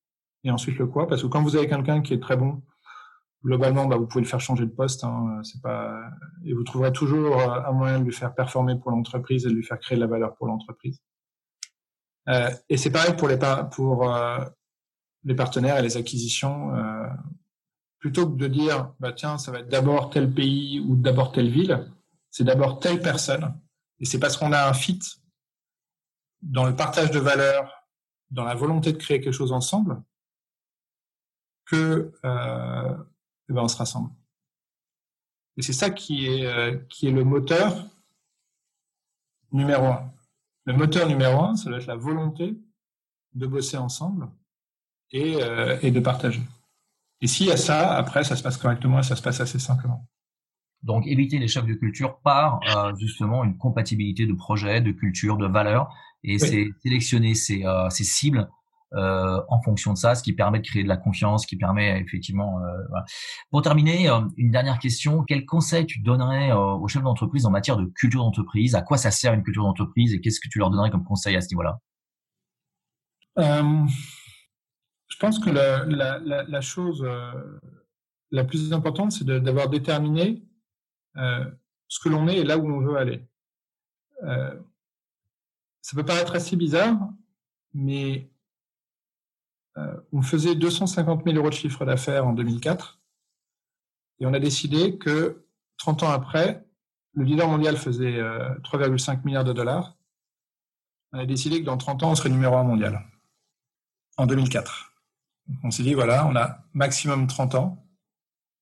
et ensuite le quoi. Parce que quand vous avez quelqu'un qui est très bon, globalement, bah, vous pouvez le faire changer de poste. Hein, c'est pas et vous trouverez toujours euh, un moyen de lui faire performer pour l'entreprise et de lui faire créer de la valeur pour l'entreprise. Euh, et c'est pareil pour les pour les partenaires et les acquisitions. Plutôt que de dire, bah, tiens, ça va être d'abord tel pays ou d'abord telle ville, c'est d'abord telle personne. Et c'est parce qu'on a un fit dans le partage de valeurs, dans la volonté de créer quelque chose ensemble, que euh, eh ben on se rassemble. Et c'est ça qui est, euh, qui est le moteur numéro un. Le moteur numéro un, ça doit être la volonté de bosser ensemble et, euh, et de partager. Et s'il y a ça, après, ça se passe correctement et ça se passe assez simplement. Donc, éviter les chocs de culture par euh, justement une compatibilité de projet, de culture, de valeurs, et c'est sélectionner ces, euh, ces cibles euh, en fonction de ça, ce qui permet de créer de la confiance, qui permet effectivement. Voilà. Pour terminer, une dernière question quel conseil tu donnerais aux chefs d'entreprise en matière de culture d'entreprise? À quoi ça sert une culture d'entreprise? Et qu'est-ce que tu leur donnerais comme conseil à ce niveau-là? Je pense que la, chose euh, la plus importante, c'est d'avoir déterminé euh, ce que l'on est et là où on veut aller. Euh, ça peut paraître assez bizarre, mais on faisait 250 000 euros de chiffre d'affaires en 2004 et on a décidé que 30 ans après, le leader mondial faisait 3,5 euh, milliards de dollars. On a décidé que dans 30 ans, on serait numéro un mondial. En 2004 on s'est dit, voilà, on a maximum 30 ans,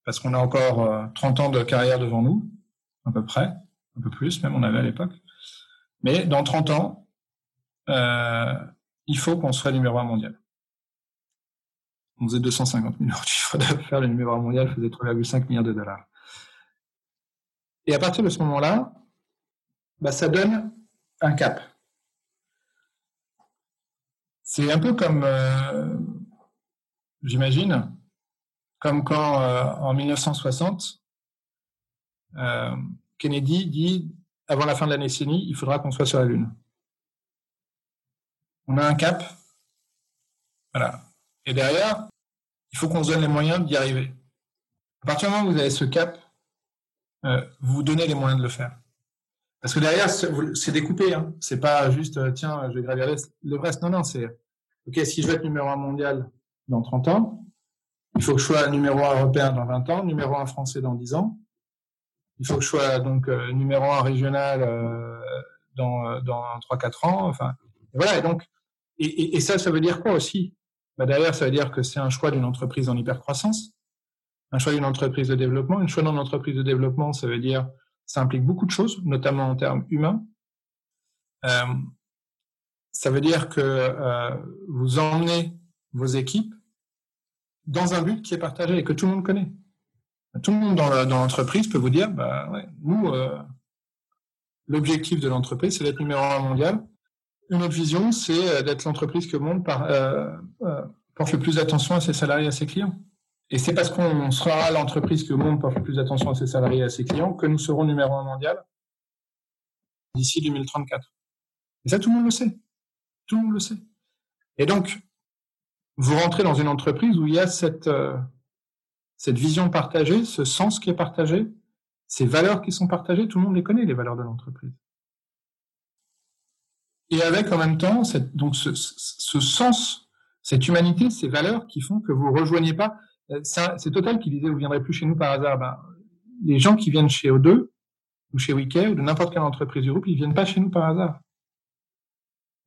parce qu'on a encore 30 euh, ans de carrière devant nous, à peu près, un peu plus même, on avait à l'époque. Mais dans 30 ans, euh, il faut qu'on soit numéro un mondial. On faisait 250 000 euros de chiffre d'affaires, le numéro un mondial faisait 3,5 milliards de dollars. Et à partir de ce moment-là, bah, ça donne un cap. C'est un peu comme euh, j'imagine, comme quand euh, en 1960, euh, Kennedy dit avant la fin de la décennie, il faudra qu'on soit sur la Lune. On a un cap, Voilà. Et derrière, il faut qu'on se donne les moyens d'y arriver. À partir du moment où vous avez ce cap, euh, vous vous donnez les moyens de le faire. Parce que derrière, c'est découpé. Hein. C'est pas juste, tiens, je vais gravir le reste. Non, non, c'est, OK, si je veux être numéro un mondial dans 30 ans, il faut que je sois numéro un européen dans 20 ans, numéro un français dans 10 ans. Il faut que je sois donc euh, numéro un régional euh, dans, dans 3-4 ans. Enfin, voilà. Et donc, et, ça, ça veut dire quoi aussi? Bah Derrière, ça veut dire que c'est un choix d'une entreprise en hypercroissance, un choix d'une entreprise de développement. Une choix d'une entreprise de développement, ça veut dire ça implique beaucoup de choses, notamment en termes humains. Euh, ça veut dire que euh, vous emmenez vos équipes dans un but qui est partagé et que tout le monde connaît. Tout le monde dans l'entreprise peut vous dire, bah ouais, nous, euh, l'objectif de l'entreprise, c'est d'être numéro un mondial. Une autre vision, c'est euh, d'être l'entreprise que le monde par, euh, porte le plus d'attention à ses salariés et à ses clients. Et c'est parce qu'on sera l'entreprise que le monde porte le plus d'attention à ses salariés et à ses clients que nous serons numéro un mondial d'ici 2034. Et ça, tout le monde le sait. Tout le monde le sait. Et donc, vous rentrez dans une entreprise où il y a cette, euh, cette vision partagée, ce sens qui est partagé, ces valeurs qui sont partagées, tout le monde les connaît, les valeurs de l'entreprise. Et avec en même temps donc ce, sens, cette humanité, ces valeurs qui font que vous rejoignez pas. Euh, c'est Total qui disait vous viendrez plus chez nous par hasard. Ben, les gens qui viennent chez O2 ou chez Wiki ou de n'importe quelle entreprise du groupe, ils viennent pas chez nous par hasard.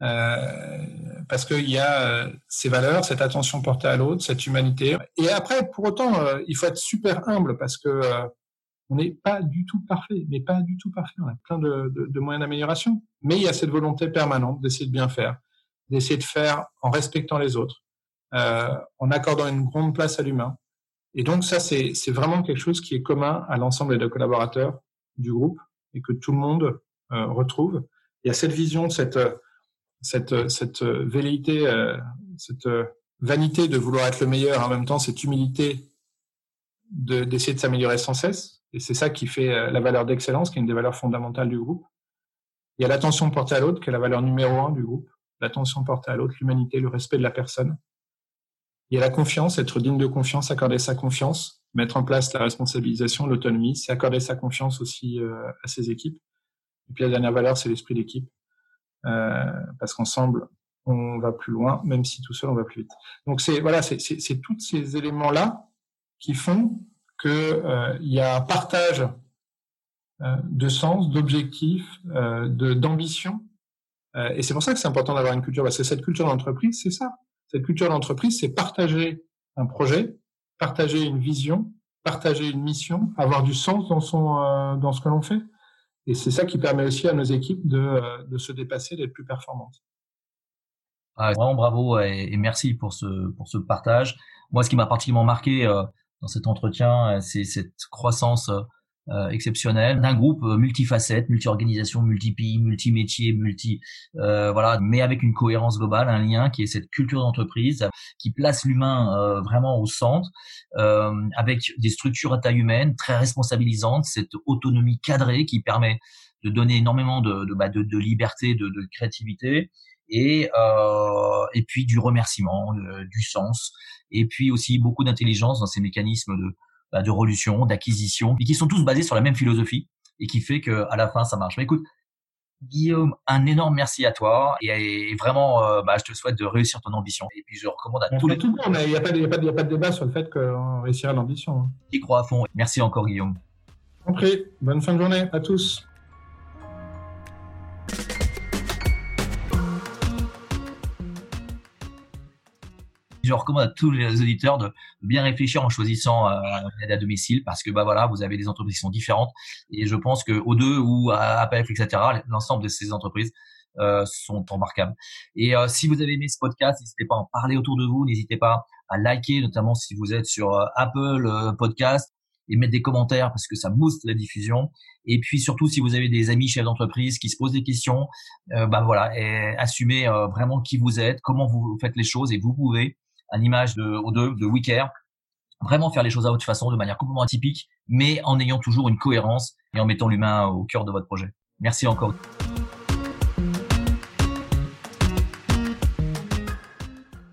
Euh, parce qu'il y a euh, ces valeurs, cette attention portée à l'autre, cette humanité. Et après, pour autant, euh, il faut être super humble parce que on n'est pas du tout parfait, mais pas du tout parfait. On a plein de, moyens d'amélioration. Mais il y a cette volonté permanente d'essayer de bien faire, d'essayer de faire en respectant les autres, en accordant une grande place à l'humain. Et donc ça, c'est vraiment quelque chose qui est commun à l'ensemble des collaborateurs du groupe et que tout le monde retrouve. Il y a cette vision, cette cette, cette velléité, euh, cette vanité de vouloir être le meilleur, en même temps cette humilité d'essayer de, s'améliorer sans cesse. Et c'est ça qui fait euh, la valeur d'excellence, qui est une des valeurs fondamentales du groupe. Il y a l'attention portée à l'autre, qui est la valeur numéro un du groupe. L'attention portée à l'autre, l'humanité, le respect de la personne. Il y a la confiance, être digne de confiance, accorder sa confiance, mettre en place la responsabilisation, l'autonomie, c'est accorder sa confiance aussi euh, à ses équipes. Et puis la dernière valeur, c'est l'esprit d'équipe. Euh, parce qu'ensemble, on va plus loin, même si tout seul, on va plus vite. Donc c'est voilà, c'est tous ces éléments-là qui font qu'il euh, y a un partage euh, de sens, d'objectifs, euh, d'ambition. Euh, et c'est pour ça que c'est important d'avoir une culture, parce que cette culture d'entreprise, c'est ça. Cette culture d'entreprise, c'est partager un projet, partager une vision, partager une mission, avoir du sens dans son euh, dans ce que l'on fait. Et c'est ça qui permet aussi à nos équipes de, euh, de se dépasser, d'être plus performantes. Ah, vraiment bravo et, merci pour ce, pour ce partage. Moi, ce qui m'a particulièrement marqué euh, dans cet entretien, euh, c'est cette croissance euh, exceptionnelle d'un groupe multifacette, multi-organisation, multi-pays, multi-métier, multi, euh, voilà, mais avec une cohérence globale, un lien qui est cette culture d'entreprise qui place l'humain vraiment au centre, avec des structures à taille humaine très responsabilisantes, cette autonomie cadrée qui permet de donner énormément de, de, bah, de, de liberté, de, de créativité et euh, et puis du remerciement, du sens, et puis aussi beaucoup d'intelligence dans ces mécanismes de bah, de religion, d'acquisition, et qui sont tous basés sur la même philosophie et qui fait que à la fin ça marche. Mais écoute, Guillaume, un énorme merci à toi et, vraiment, euh, bah, je te souhaite de réussir ton ambition. Et puis je recommande à tous les. Tout le monde, il n'y a, pas de, a, a pas de débat sur le fait qu'on réussira l'ambition. Hein. Qui croit à fond. Merci encore, Guillaume. Compris. Bonne fin de journée à tous. Je recommande à tous les auditeurs de bien réfléchir en choisissant euh, aide à domicile parce que bah voilà, vous avez des entreprises qui sont différentes et je pense que aux deux ou à APF etc. L'ensemble de ces entreprises euh, sont remarquables. Et euh, si vous avez aimé ce podcast, n'hésitez pas à en parler autour de vous, n'hésitez pas à liker, notamment si vous êtes sur euh, Apple euh, Podcast et mettre des commentaires parce que ça booste la diffusion. Et puis surtout, si vous avez des amis chefs d'entreprise qui se posent des questions, euh, bah voilà, et assumez vraiment qui vous êtes, comment vous faites les choses et vous pouvez à l'image de O2, de Wicker, vraiment faire les choses à votre façon, de manière complètement atypique, mais en ayant toujours une cohérence et en mettant l'humain au cœur de votre projet. Merci encore.